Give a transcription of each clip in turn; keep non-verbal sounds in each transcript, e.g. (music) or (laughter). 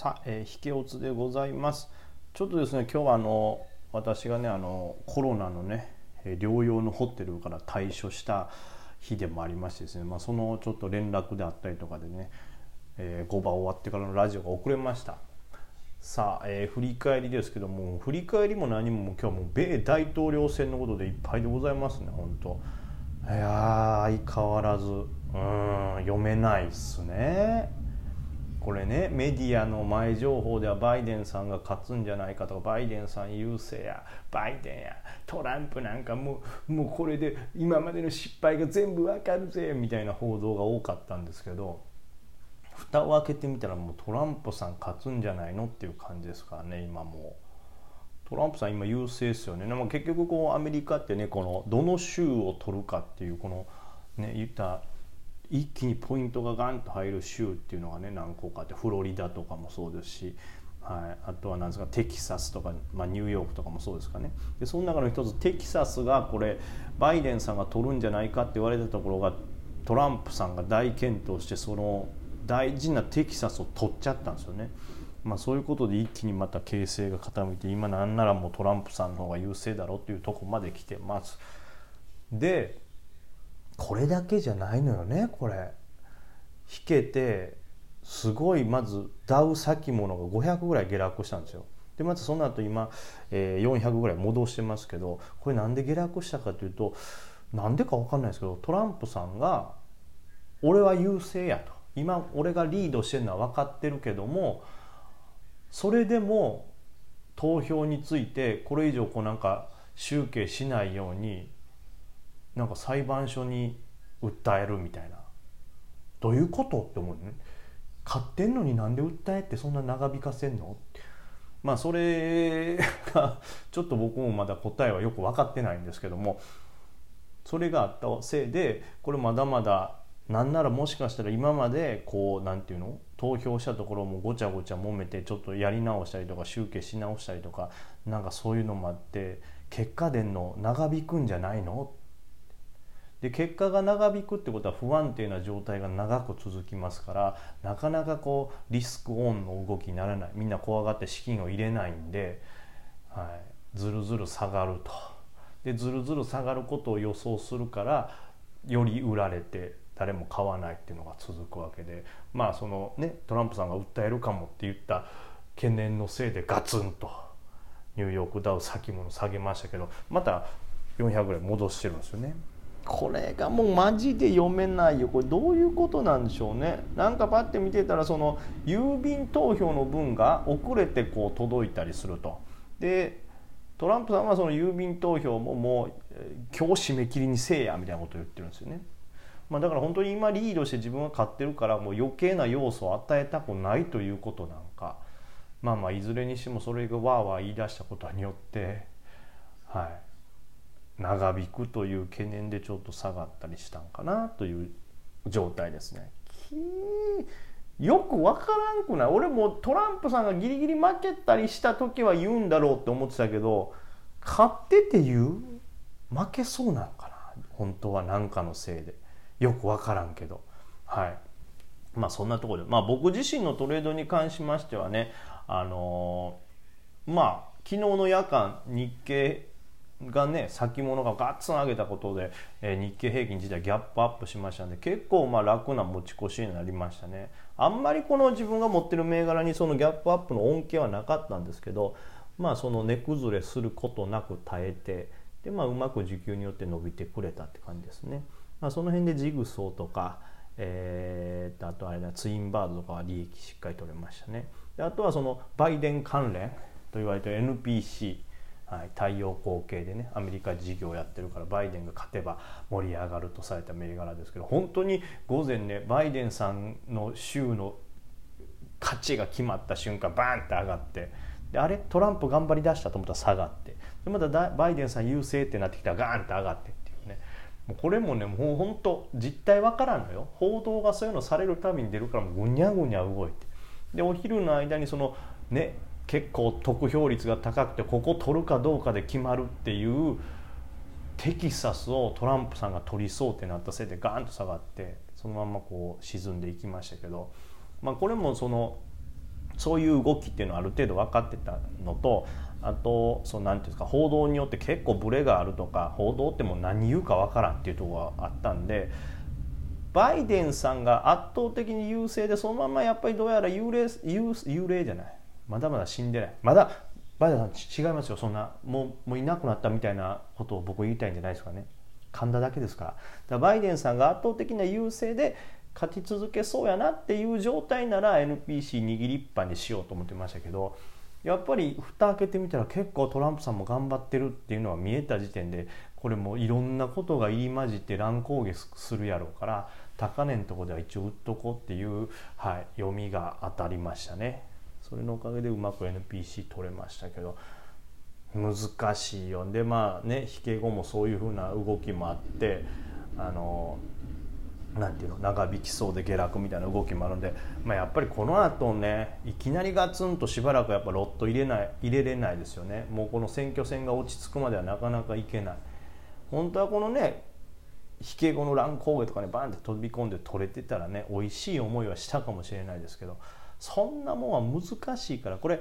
さ、えー、引けおつでございます。ちょっとですね今日はあの私がねあのコロナのね療養のホテルから退所した日でもありましてですね、まあ、そのちょっと連絡であったりとかでね、えー、5番終わってからのラジオが遅れました。さあ、えー、振り返りですけども振り返りも何も今日はもう米大統領選のことでいっぱいでございますね本当。いや相変わらずうん読めないっすね。これねメディアの前情報ではバイデンさんが勝つんじゃないかとかバイデンさん優勢やバイデンやトランプなんかもうもうこれで今までの失敗が全部わかるぜみたいな報道が多かったんですけど蓋を開けてみたらもうトランプさん勝つんじゃないのっていう感じですからね今もう。トランプさん今優勢ですよね。でも結局こうアメリカってねこのどの州を取るかっていうこのね言った一気にポイントがガンと入る州っていうのがね何個かあってフロリダとかもそうですし、はい、あとは何ですかテキサスとか、まあ、ニューヨークとかもそうですかねでその中の一つテキサスがこれバイデンさんが取るんじゃないかって言われたところがトランプさんが大健闘してその大事なテキサスを取っちゃったんですよね。まあ、そういうことで一気にまた形勢が傾いて今なんならもうトランプさんの方が優勢だろうっていうとこまで来てます。でこれだけじゃないのよねこれ。引けてすごいまずダウ先物が500ぐらい下落したんですよ。でまたその後今、えー、400ぐらい戻してますけどこれなんで下落したかというとなんでか分かんないですけどトランプさんが「俺は優勢や」と。今俺がリードしてるのは分かってるけどもそれでも投票についてこれ以上こうなんか集計しないようになんか裁判所に訴えるみたいな。どういうことって思うね。買ってんのになんで訴えってそんな長引かせんの？まあそれが (laughs) ちょっと僕もまだ答えはよく分かってないんですけども。それがあったせいでこれまだまだなんならもしかしたら今までこうなんていうの？投票したところもごちゃごちゃ揉めてちょっとやり直したりとか集計し直したりとかなんかそういうのもあって結果出んの？長引くんじゃないの？で結果が長引くってことは不安定な状態が長く続きますからなかなかこうリスクオンの動きにならない。みんな怖がって資金を入れないんで、はい、ずるずる下がると。でずるずる下がることを予想するからより売られて誰も買わないっていうのが続くわけで。まあそのねトランプさんが訴えるかもって言った懸念のせいでガツンとニューヨークダウ先物下げましたけどまた400ぐらい戻してるんですよね。これがもうマジで読めないよ。これどういうことなんでしょうね。なんかパッて見てたらその郵便投票の分が遅れてこう届いたりすると。でトランプさんはその郵便投票ももう今日締め切りにせえやみたいなことを言ってるんですよね。まあ、だから本当に今リードして自分が勝ってるからもう余計な要素を与えたくないということなんか。まあまあいずれにしてもそれがわーわー言い出したことによってはい。長引くという懸念でちょっと下がったりしたんかなという状態ですね。よく分からんくない？俺もトランプさんがギリギリ負けたりした時は言うんだろうって思ってたけど勝ってて言う？負けそうなんかな？本当は何かのせいで。よく分からんけど。はい。まあそんなところで。まあ僕自身のトレードに関しましてはねあのー、まあ昨日の夜間日経がね先物がガッツン上げたことで、えー、日経平均自体ギャップアップしましたんで結構まあ楽な持ち越しになりましたね。あんまりこの自分が持ってる銘柄にそのギャップアップの恩恵はなかったんですけどまあその値崩れすることなく耐えてでまあうまく需給によって伸びてくれたって感じですね、まあ、その辺でジグソーとかえー、あとあれだツインバードとかは利益しっかり取れましたね。であとはそのバイデン関連と言われてる NPC はい、太陽光系でねアメリカ事業やってるからバイデンが勝てば盛り上がるとされた銘柄ですけど本当に午前ねバイデンさんの州の勝ちが決まった瞬間バーンって上がってであれ？トランプ頑張りだしたと思ったら下がってでまたバイデンさん優勢ってなってきたらガーンって上がってっていうね。もうこれもねもう本当実態わからんのよ。報道がそういうのされるたびに出るからもうぐにゃぐにゃ動いて。でお昼の間にそのね結構得票率が高くてここ取るかどうかで決まるっていうテキサスをトランプさんが取りそうってなったせいでガーンと下がってそのままこう沈んでいきましたけど、まあ、これもそのそういう動きっていうのはある程度分かってたのとあとそのなんていうんですか報道によって結構ブレがあるとか報道ってもう何言うか分からんっていうところがあったんでバイデンさんが圧倒的に優勢でそのままやっぱりどうやら幽霊幽霊じゃないまだまだ死んでない。まだバイデンさん違いますよ。そんなもうもういなくなったみたいなことを僕言いたいんじゃないですかね。噛んだだけですから。だからバイデンさんが圧倒的な優勢で勝ち続けそうやなっていう状態なら NPC 握りっぱにしようと思ってましたけどやっぱり蓋開けてみたら結構トランプさんも頑張ってるっていうのは見えた時点でこれもいろんなことが入り混じって乱高下するやろうから高値のとこでは一応売っとこうっていう、はい、読みが当たりましたね。それのおかげでうまく NPC 取れましたけど難しいよ。でまあね引け後もそういうふうな動きもあってあのなんていうの長引きそうで下落みたいな動きもあるんで、まあ、やっぱりこの後ねいきなりガツンとしばらくやっぱロット入れない入れれないですよね。もうこの選挙戦が落ち着くまではなかなかいけない。本当はこのね引け後の乱高下とかにバンって飛び込んで取れてたらね美味しい思いはしたかもしれないですけどそんなもんは難しいからこれ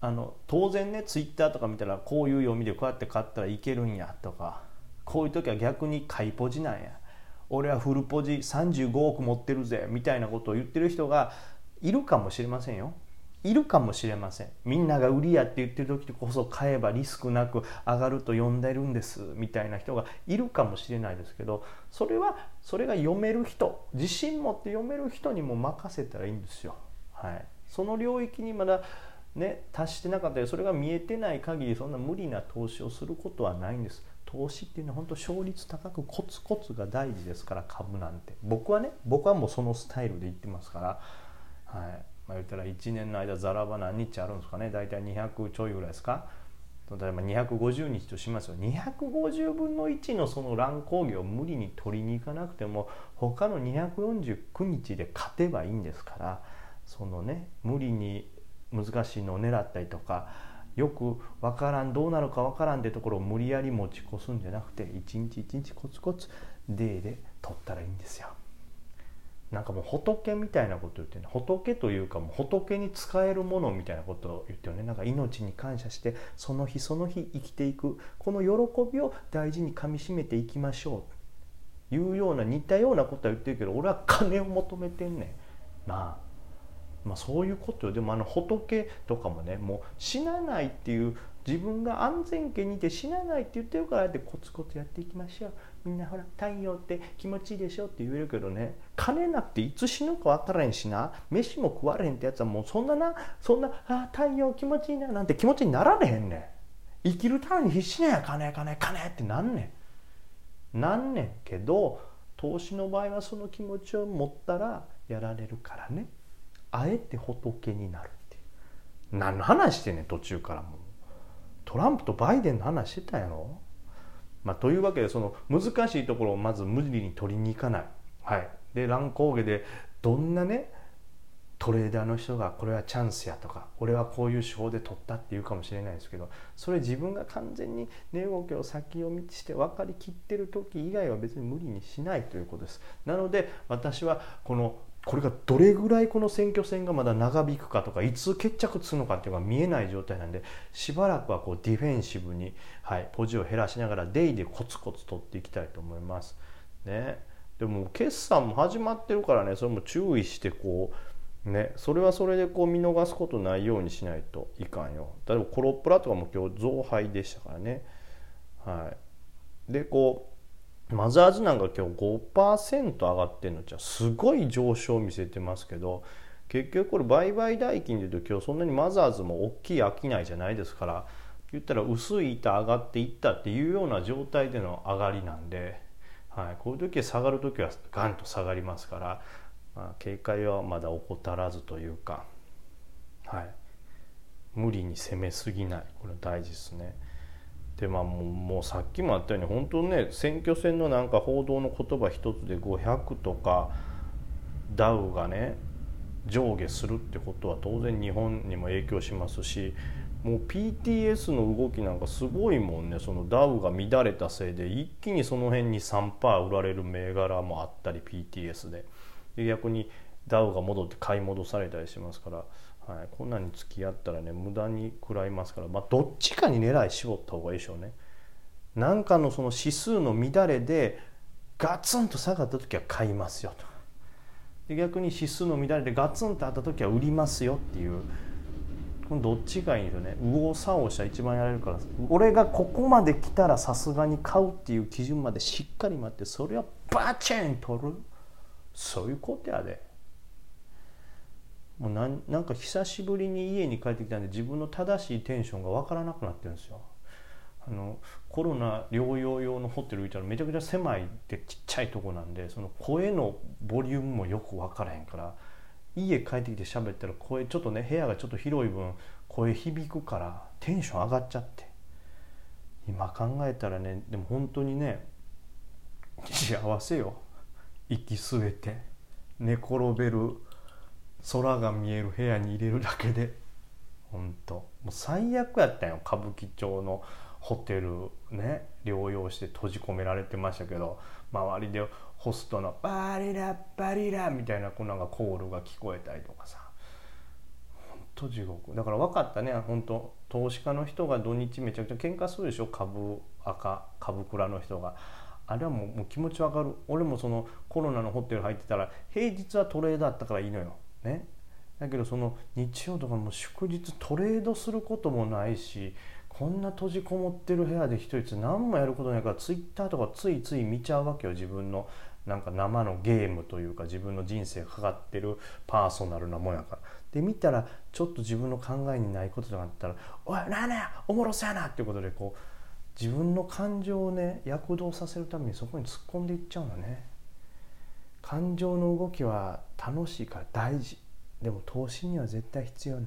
あの当然ねツイッターとか見たらこういう読みでこうやって買ったらいけるんやとかこういう時は逆に買いポジなんや。俺はフルポジ35億持ってるぜみたいなことを言ってる人がいるかもしれませんよ。いるかもしれません。みんなが売りやって言ってる時こそ買えばリスクなく上がると呼んでるんですみたいな人がいるかもしれないですけどそれはそれが読める人自信持って読める人にも任せたらいいんですよ。はい、その領域にまだね、達してなかったりそれが見えてない限りそんな無理な投資をすることはないんです。投資っていうのは本当勝率高くコツコツが大事ですから株なんて。僕はね僕はもうそのスタイルで言ってますから、はい。まあ、言ったら1年の間ざらば何日あるんですかね。大体200ちょいぐらいですか。例えば250日としますよ。250分の1のその乱高下を無理に取りに行かなくても他の249日で勝てばいいんですから。そのね無理に難しいのを狙ったりとかよく分からんどうなるか分からんってところを無理やり持ち越すんじゃなくて一日一日コツコツデーで取ったらいいんですよ。なんかもう仏みたいなこと言ってね仏というかもう仏に使えるものみたいなことを言ってよね。なんか命に感謝してその日その日生きていくこの喜びを大事にかみしめていきましょう。というような似たようなことは言ってるけど俺は金を求めてんねん。なあまあ、そういうことよ。でもあの仏とかもねもう死なないっていう自分が安全圏にいて死なないって言ってるからってコツコツやっていきましょう。みんなほら太陽って気持ちいいでしょって言えるけどね。金なくていつ死ぬか分からへんしな。飯も食われへんってやつはもうそんななそんなあ太陽気持ちいいななんて気持ちになられへんねん。生きるために必死なんや。金金金ってなんねん。なんねんけど投資の場合はその気持ちを持ったらやられるからね。あえて仏になるっていう。何の話してんねん途中からもトランプとバイデンの話してたやろ？まあ、というわけでその難しいところをまず無理に取りに行かない、はい、で乱高下でどんなねトレーダーの人がこれはチャンスやとか俺はこういう手法で取ったっていうかもしれないですけどそれ自分が完全に値動きを先読みして分かりきってる時以外は別に無理にしないということです。なので私はこのこれがどれぐらいこの選挙戦がまだ長引くかとかいつ決着するのかっていうのが見えない状態なんでしばらくはこうディフェンシブに、はい、ポジを減らしながらデイでコツコツ取っていきたいと思います。ね、でも決算も始まってるからねそれも注意してこうねそれはそれでこう見逃すことないようにしないといかんよ。例えばコロップラとかも今日増配でしたからね。はい、でこうマザーズなんか今日5%上がってるのじゃすごい上昇を見せてますけど結局これ売買代金でいうと今日そんなにマザーズも大きい商いじゃないですから言ったら薄い板上がっていったっていうような状態での上がりなんで、はい、こういう時は下がる時はガンと下がりますから、まあ、警戒はまだ怠らずというか、はい、無理に攻めすぎないこれ大事ですね。でまあもうもうさっきもあったように本当ね選挙戦のなんか報道の言葉一つで500とかダウがね上下するってことは当然日本にも影響しますしもう PTS の動きなんかすごいもんね。そのダウが乱れたせいで一気にその辺に3%売られる銘柄もあったり PTS で。で逆にダウが戻って買い戻されたりしますからはい、こんなに付き合ったらね無駄に食らいますから、まあ、どっちかに狙い絞った方がいいでしょうね。なんかのその指数の乱れでガツンと下がった時は買いますよと。で逆に指数の乱れでガツンとあった時は売りますよっていう。このどっちがいいんですよね。右往左往したら一番やれるから。俺がここまで来たらさすがに買うっていう基準までしっかり待ってそれはバチン取る。そういうことやで。もうなんなんか久しぶりに家に帰ってきたんで自分の正しいテンションが分からなくなってるんですよ。あのコロナ療養用のホテル行ったらめちゃくちゃ狭いでちっちゃいとこなんでその声のボリュームもよく分からへんから家帰ってきて喋ったら声ちょっとね部屋がちょっと広い分声響くからテンション上がっちゃって今考えたらねでも本当にね (laughs) 幸せよ息吸えて寝転べる空が見える部屋に入れるだけで本当もう最悪やったんよ歌舞伎町のホテルね療養して閉じ込められてましたけど周りでホストの「バリラバリラ」みたいなこうなんかコールが聞こえたりとかさ。本当地獄。だから分かったね本当投資家の人が土日めちゃくちゃ喧嘩するでしょ株赤株倉の人が。あれはもうもう気持ちわかる。俺もそのコロナのホテル入ってたら平日はトレードあったからいいのよ。ね。だけどその日曜とかも祝日トレードすることもないしこんな閉じこもってる部屋で一人何もやることないからツイッターとかついつい見ちゃうわけよ自分のなんか生のゲームというか自分の人生がかかってるパーソナルなもんやから。で見たらちょっと自分の考えにないこととかあったら「おいなんやおもろそうやな」っていうことでこう自分の感情をね躍動させるためにそこに突っ込んでいっちゃうのね。感情の動きは楽しいから大事。でも投資には絶対必要ない。